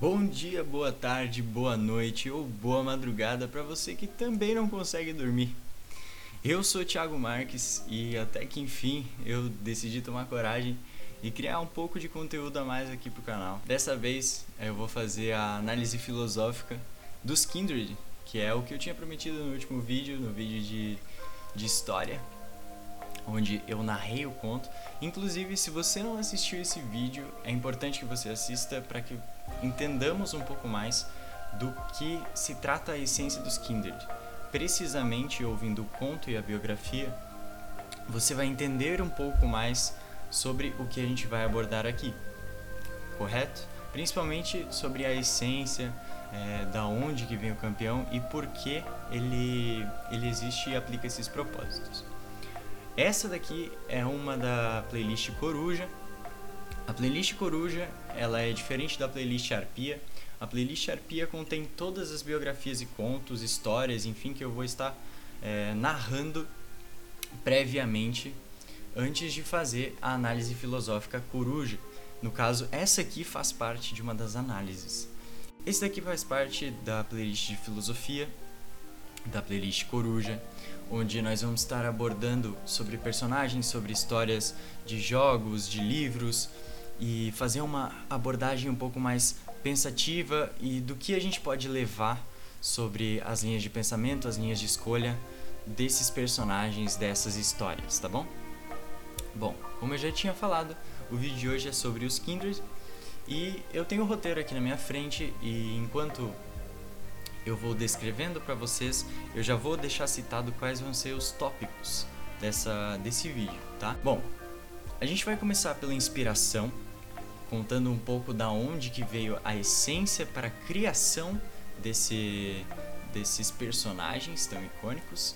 Bom dia, boa tarde, boa noite ou boa madrugada para você que também não consegue dormir. Eu sou Thiago Marques e até que enfim eu decidi tomar coragem e criar um pouco de conteúdo a mais aqui pro canal. Dessa vez eu vou fazer a análise filosófica dos Kindred, que é o que eu tinha prometido no último vídeo, no vídeo de, de história, onde eu narrei o conto. Inclusive, se você não assistiu esse vídeo, é importante que você assista para que entendamos um pouco mais do que se trata a essência dos Kindred. Precisamente ouvindo o conto e a biografia, você vai entender um pouco mais sobre o que a gente vai abordar aqui, correto? Principalmente sobre a essência, é, da onde que vem o campeão e por que ele, ele existe e aplica esses propósitos. Essa daqui é uma da playlist Coruja. A playlist Coruja ela é diferente da playlist Arpia. A playlist Arpia contém todas as biografias e contos, histórias, enfim, que eu vou estar é, narrando previamente antes de fazer a análise filosófica Coruja. No caso, essa aqui faz parte de uma das análises. Esse daqui faz parte da playlist de filosofia, da playlist Coruja, onde nós vamos estar abordando sobre personagens, sobre histórias de jogos, de livros e fazer uma abordagem um pouco mais pensativa e do que a gente pode levar sobre as linhas de pensamento, as linhas de escolha desses personagens, dessas histórias, tá bom? Bom, como eu já tinha falado, o vídeo de hoje é sobre os Kindred e eu tenho o roteiro aqui na minha frente e enquanto eu vou descrevendo para vocês, eu já vou deixar citado quais vão ser os tópicos dessa desse vídeo, tá? Bom, a gente vai começar pela inspiração, contando um pouco da onde que veio a essência para a criação desse desses personagens tão icônicos.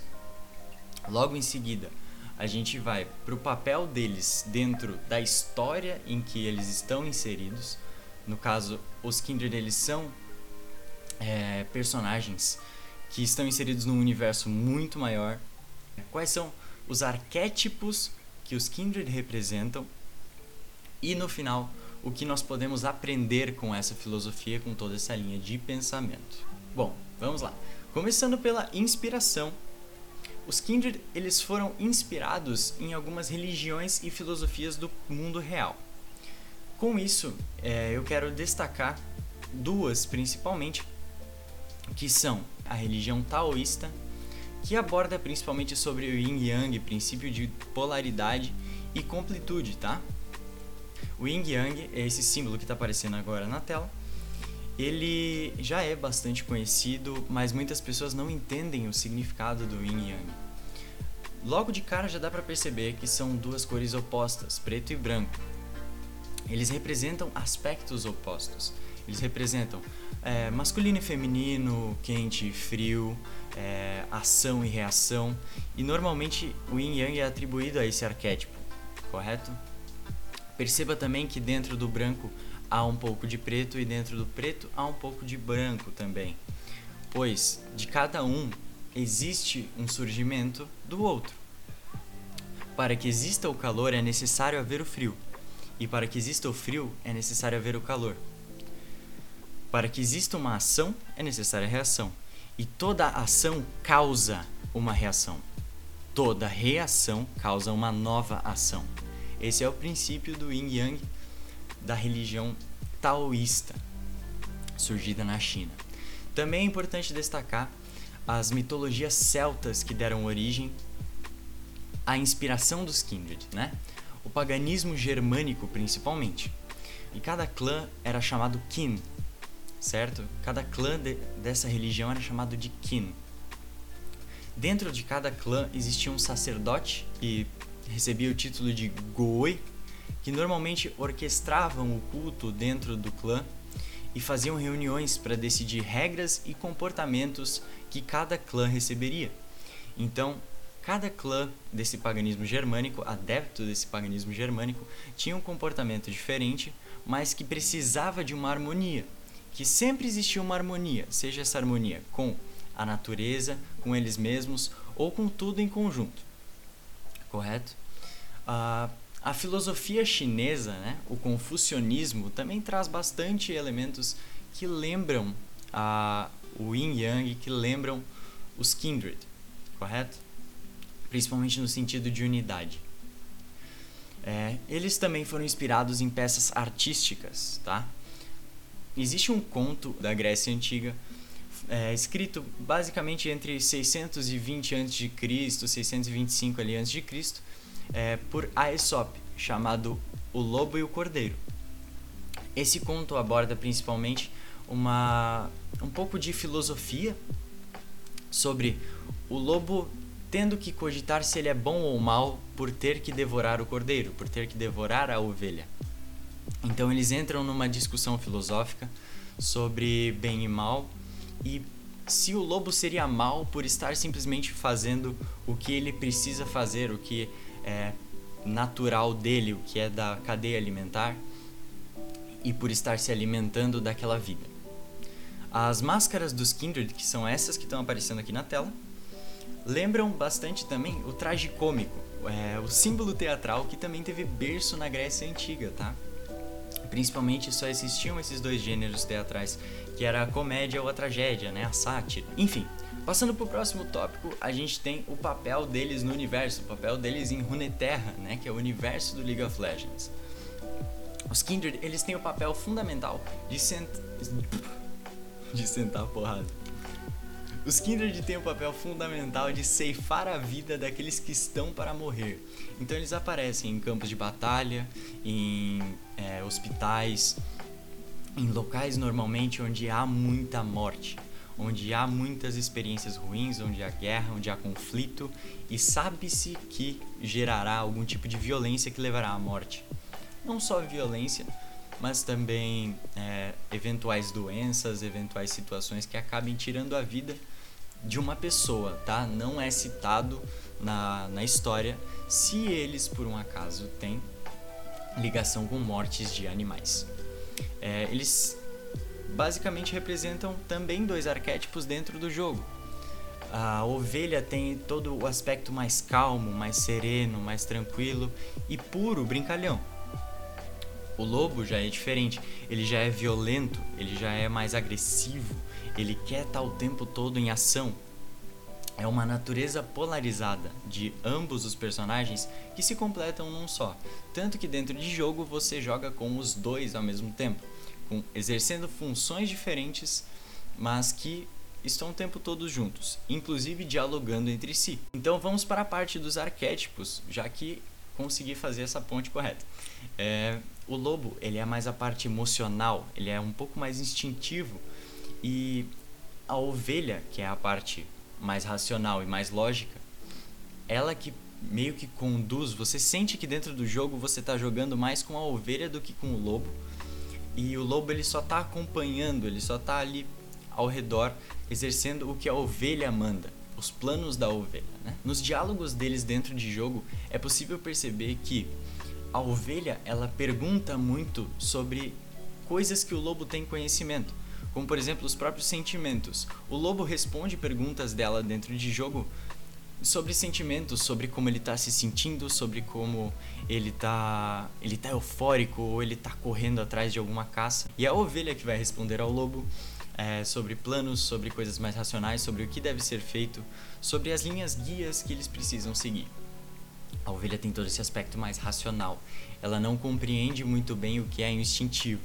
Logo em seguida, a gente vai para o papel deles dentro da história em que eles estão inseridos. No caso, os Kindred eles são é, personagens que estão inseridos num universo muito maior. Quais são os arquétipos que os Kindred representam? E no final, o que nós podemos aprender com essa filosofia, com toda essa linha de pensamento. Bom, vamos lá. Começando pela inspiração, os Kindred eles foram inspirados em algumas religiões e filosofias do mundo real. Com isso, é, eu quero destacar duas principalmente, que são a religião taoísta, que aborda principalmente sobre o yin yang, princípio de polaridade e completude, tá? O yin yang é esse símbolo que está aparecendo agora na tela ele já é bastante conhecido, mas muitas pessoas não entendem o significado do yin yang. Logo de cara já dá para perceber que são duas cores opostas, preto e branco. Eles representam aspectos opostos. Eles representam é, masculino e feminino, quente e frio, é, ação e reação. E normalmente o yin yang é atribuído a esse arquétipo, correto? Perceba também que dentro do branco há um pouco de preto e dentro do preto há um pouco de branco também, pois de cada um existe um surgimento do outro. Para que exista o calor é necessário haver o frio, e para que exista o frio é necessário haver o calor. Para que exista uma ação é necessária reação, e toda ação causa uma reação. Toda reação causa uma nova ação. Esse é o princípio do Yin Yang da religião taoísta, surgida na China. Também é importante destacar as mitologias celtas que deram origem à inspiração dos Kindred, né? O paganismo germânico, principalmente. E cada clã era chamado Kin, certo? Cada clã de, dessa religião era chamado de Kin. Dentro de cada clã existia um sacerdote que recebia o título de Goi, que normalmente orquestravam o culto dentro do clã e faziam reuniões para decidir regras e comportamentos que cada clã receberia. Então, cada clã desse paganismo germânico, adepto desse paganismo germânico, tinha um comportamento diferente, mas que precisava de uma harmonia, que sempre existia uma harmonia, seja essa harmonia com a natureza, com eles mesmos ou com tudo em conjunto. Correto? Uh, a filosofia chinesa, né, o confucionismo, também traz bastante elementos que lembram a, o Yin Yang, que lembram os Kindred, correto? Principalmente no sentido de unidade. É, eles também foram inspirados em peças artísticas, tá? Existe um conto da Grécia Antiga é, escrito basicamente entre 620 a.C. e 625 ali a.C., é, por Aesop, chamado O Lobo e o Cordeiro. Esse conto aborda principalmente uma um pouco de filosofia sobre o lobo tendo que cogitar se ele é bom ou mal por ter que devorar o cordeiro, por ter que devorar a ovelha. Então eles entram numa discussão filosófica sobre bem e mal e se o lobo seria mal por estar simplesmente fazendo o que ele precisa fazer, o que é natural dele, o que é da cadeia alimentar, e por estar se alimentando daquela vida. As máscaras dos Kindred, que são essas que estão aparecendo aqui na tela, lembram bastante também o traje cômico, é, o símbolo teatral que também teve berço na Grécia Antiga, tá? Principalmente só existiam esses dois gêneros teatrais, que era a comédia ou a tragédia, né? A sátira. Enfim, passando pro próximo tópico, a gente tem o papel deles no universo, o papel deles em Runeterra, né? Que é o universo do League of Legends. Os Kindred, eles têm o papel fundamental de, sent... de sentar a porrada. Os Kindred têm o papel fundamental de ceifar a vida daqueles que estão para morrer. Então eles aparecem em campos de batalha, em é, hospitais, em locais normalmente onde há muita morte, onde há muitas experiências ruins, onde há guerra, onde há conflito e sabe-se que gerará algum tipo de violência que levará à morte. Não só violência, mas também é, eventuais doenças, eventuais situações que acabem tirando a vida de uma pessoa, tá? Não é citado na, na história se eles por um acaso têm ligação com mortes de animais. É, eles basicamente representam também dois arquétipos dentro do jogo. A ovelha tem todo o aspecto mais calmo, mais sereno, mais tranquilo e puro, brincalhão. O lobo já é diferente, ele já é violento, ele já é mais agressivo, ele quer estar o tempo todo em ação. É uma natureza polarizada de ambos os personagens que se completam num só. Tanto que dentro de jogo você joga com os dois ao mesmo tempo, com, exercendo funções diferentes, mas que estão o tempo todo juntos, inclusive dialogando entre si. Então vamos para a parte dos arquétipos, já que consegui fazer essa ponte correta. É, o lobo ele é mais a parte emocional, ele é um pouco mais instintivo e a ovelha, que é a parte mais racional e mais lógica, ela que meio que conduz, você sente que dentro do jogo você está jogando mais com a ovelha do que com o lobo. E o lobo ele só está acompanhando, ele só está ali ao redor exercendo o que a ovelha manda, os planos da ovelha. Né? Nos diálogos deles dentro de jogo é possível perceber que a ovelha ela pergunta muito sobre coisas que o lobo tem conhecimento como por exemplo os próprios sentimentos. O lobo responde perguntas dela dentro de jogo sobre sentimentos, sobre como ele está se sentindo, sobre como ele está ele tá eufórico ou ele está correndo atrás de alguma caça. E a ovelha que vai responder ao lobo é, sobre planos, sobre coisas mais racionais, sobre o que deve ser feito, sobre as linhas guias que eles precisam seguir. A ovelha tem todo esse aspecto mais racional. Ela não compreende muito bem o que é instintivo.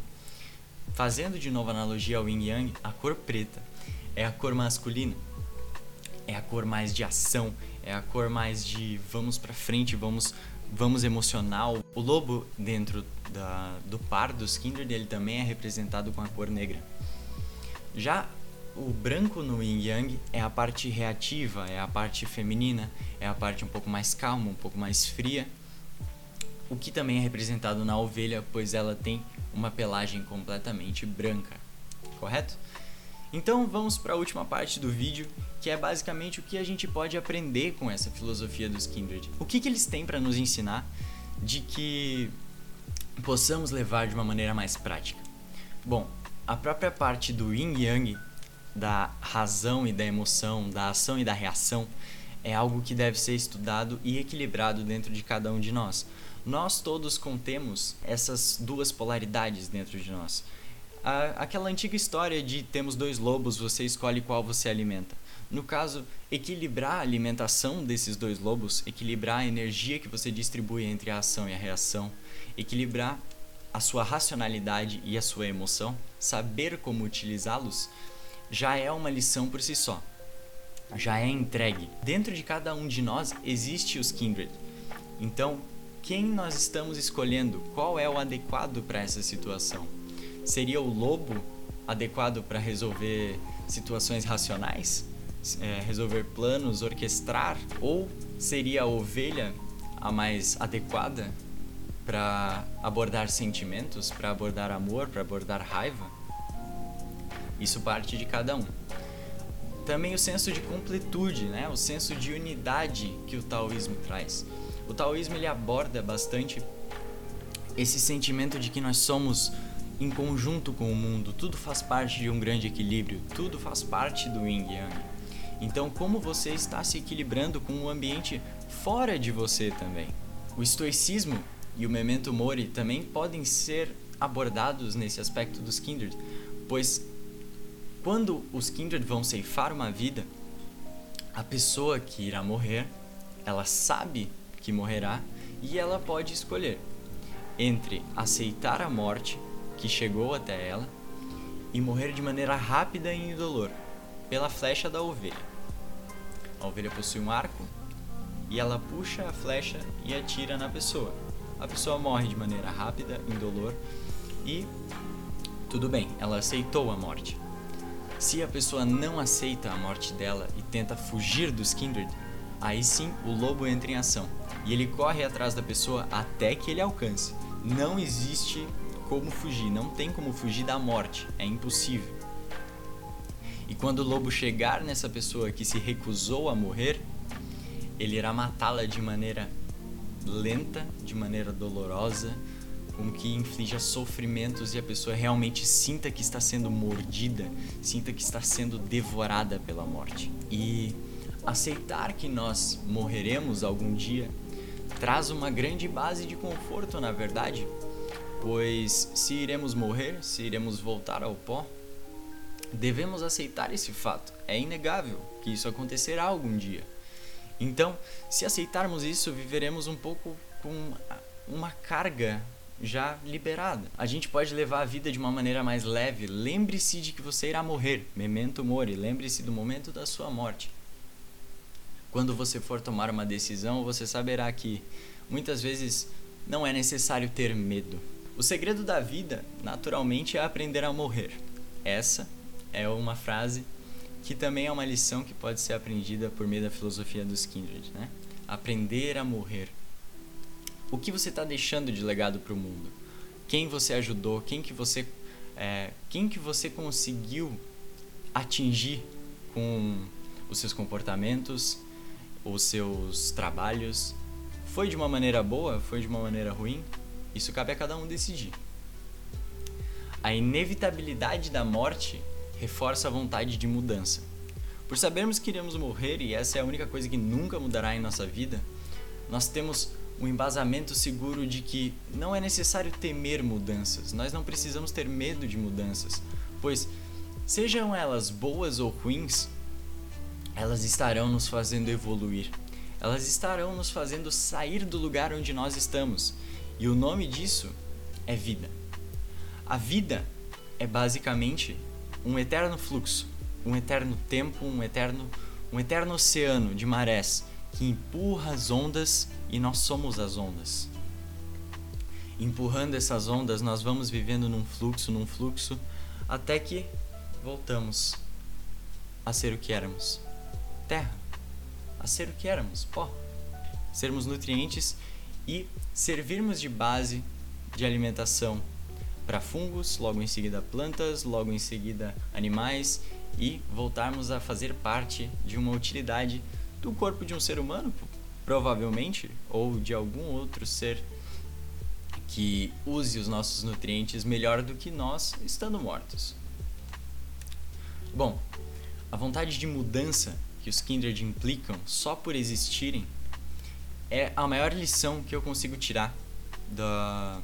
Fazendo de novo analogia ao yin yang, a cor preta é a cor masculina. É a cor mais de ação, é a cor mais de vamos para frente, vamos vamos emocional. O lobo dentro da, do par dos Kindred ele também é representado com a cor negra. Já o branco no yin yang é a parte reativa, é a parte feminina, é a parte um pouco mais calma, um pouco mais fria. O que também é representado na ovelha, pois ela tem uma pelagem completamente branca, correto? Então vamos para a última parte do vídeo, que é basicamente o que a gente pode aprender com essa filosofia dos Kindred. O que, que eles têm para nos ensinar de que possamos levar de uma maneira mais prática? Bom, a própria parte do Yin Yang, da razão e da emoção, da ação e da reação, é algo que deve ser estudado e equilibrado dentro de cada um de nós nós todos contemos essas duas polaridades dentro de nós. aquela antiga história de temos dois lobos, você escolhe qual você alimenta. No caso, equilibrar a alimentação desses dois lobos, equilibrar a energia que você distribui entre a ação e a reação, equilibrar a sua racionalidade e a sua emoção, saber como utilizá-los, já é uma lição por si só. Já é entregue. Dentro de cada um de nós existe os kindred. Então, quem nós estamos escolhendo? Qual é o adequado para essa situação? Seria o lobo adequado para resolver situações racionais? É, resolver planos, orquestrar? Ou seria a ovelha a mais adequada para abordar sentimentos, para abordar amor, para abordar raiva? Isso parte de cada um. Também o senso de completude, né? o senso de unidade que o taoísmo traz. O taoísmo ele aborda bastante esse sentimento de que nós somos em conjunto com o mundo, tudo faz parte de um grande equilíbrio, tudo faz parte do yin yang. Então, como você está se equilibrando com o ambiente fora de você também? O estoicismo e o memento mori também podem ser abordados nesse aspecto dos kindred, pois quando os kindred vão ceifar uma vida, a pessoa que irá morrer, ela sabe que morrerá e ela pode escolher entre aceitar a morte que chegou até ela e morrer de maneira rápida e indolor pela flecha da ovelha. A ovelha possui um arco e ela puxa a flecha e atira na pessoa. A pessoa morre de maneira rápida, indolor e tudo bem, ela aceitou a morte. Se a pessoa não aceita a morte dela e tenta fugir dos kindred, aí sim o lobo entra em ação e ele corre atrás da pessoa até que ele alcance. Não existe como fugir, não tem como fugir da morte, é impossível. E quando o lobo chegar nessa pessoa que se recusou a morrer, ele irá matá-la de maneira lenta, de maneira dolorosa, com que inflija sofrimentos e a pessoa realmente sinta que está sendo mordida, sinta que está sendo devorada pela morte. E aceitar que nós morreremos algum dia traz uma grande base de conforto, na verdade, pois se iremos morrer, se iremos voltar ao pó, devemos aceitar esse fato. É inegável que isso acontecerá algum dia. Então, se aceitarmos isso, viveremos um pouco com uma carga já liberada. A gente pode levar a vida de uma maneira mais leve. Lembre-se de que você irá morrer. Memento mori. Lembre-se do momento da sua morte. Quando você for tomar uma decisão, você saberá que muitas vezes não é necessário ter medo. O segredo da vida, naturalmente, é aprender a morrer. Essa é uma frase que também é uma lição que pode ser aprendida por meio da filosofia dos Kindred, né? Aprender a morrer. O que você está deixando de legado para o mundo? Quem você ajudou? Quem que você, é, quem que você conseguiu atingir com os seus comportamentos, os seus trabalhos? Foi de uma maneira boa? Foi de uma maneira ruim? Isso cabe a cada um decidir. A inevitabilidade da morte reforça a vontade de mudança. Por sabermos que iremos morrer e essa é a única coisa que nunca mudará em nossa vida, nós temos um embasamento seguro de que não é necessário temer mudanças, nós não precisamos ter medo de mudanças, pois, sejam elas boas ou ruins, elas estarão nos fazendo evoluir, elas estarão nos fazendo sair do lugar onde nós estamos. E o nome disso é vida. A vida é basicamente um eterno fluxo, um eterno tempo, um eterno, um eterno oceano de marés que empurra as ondas e nós somos as ondas. Empurrando essas ondas, nós vamos vivendo num fluxo, num fluxo, até que voltamos a ser o que éramos. Terra. A ser o que éramos, pó. Sermos nutrientes e servirmos de base de alimentação para fungos, logo em seguida plantas, logo em seguida animais e voltarmos a fazer parte de uma utilidade do corpo de um ser humano, provavelmente, ou de algum outro ser que use os nossos nutrientes melhor do que nós estando mortos. Bom, a vontade de mudança que os Kindred implicam só por existirem é a maior lição que eu consigo tirar da,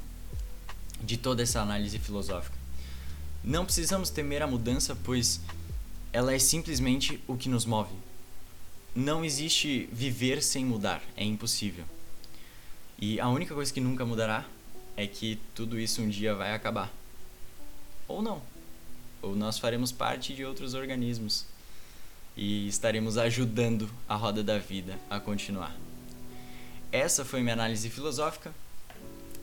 de toda essa análise filosófica. Não precisamos temer a mudança, pois ela é simplesmente o que nos move. Não existe viver sem mudar, é impossível. E a única coisa que nunca mudará é que tudo isso um dia vai acabar. Ou não. Ou nós faremos parte de outros organismos e estaremos ajudando a roda da vida a continuar. Essa foi minha análise filosófica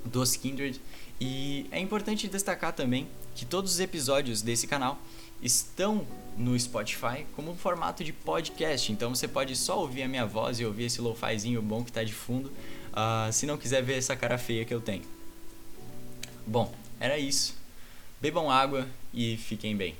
dos Kindred e é importante destacar também que todos os episódios desse canal estão no Spotify como um formato de podcast, então você pode só ouvir a minha voz e ouvir esse lo-fizinho bom que está de fundo, uh, se não quiser ver essa cara feia que eu tenho. Bom, era isso. Bebam água e fiquem bem.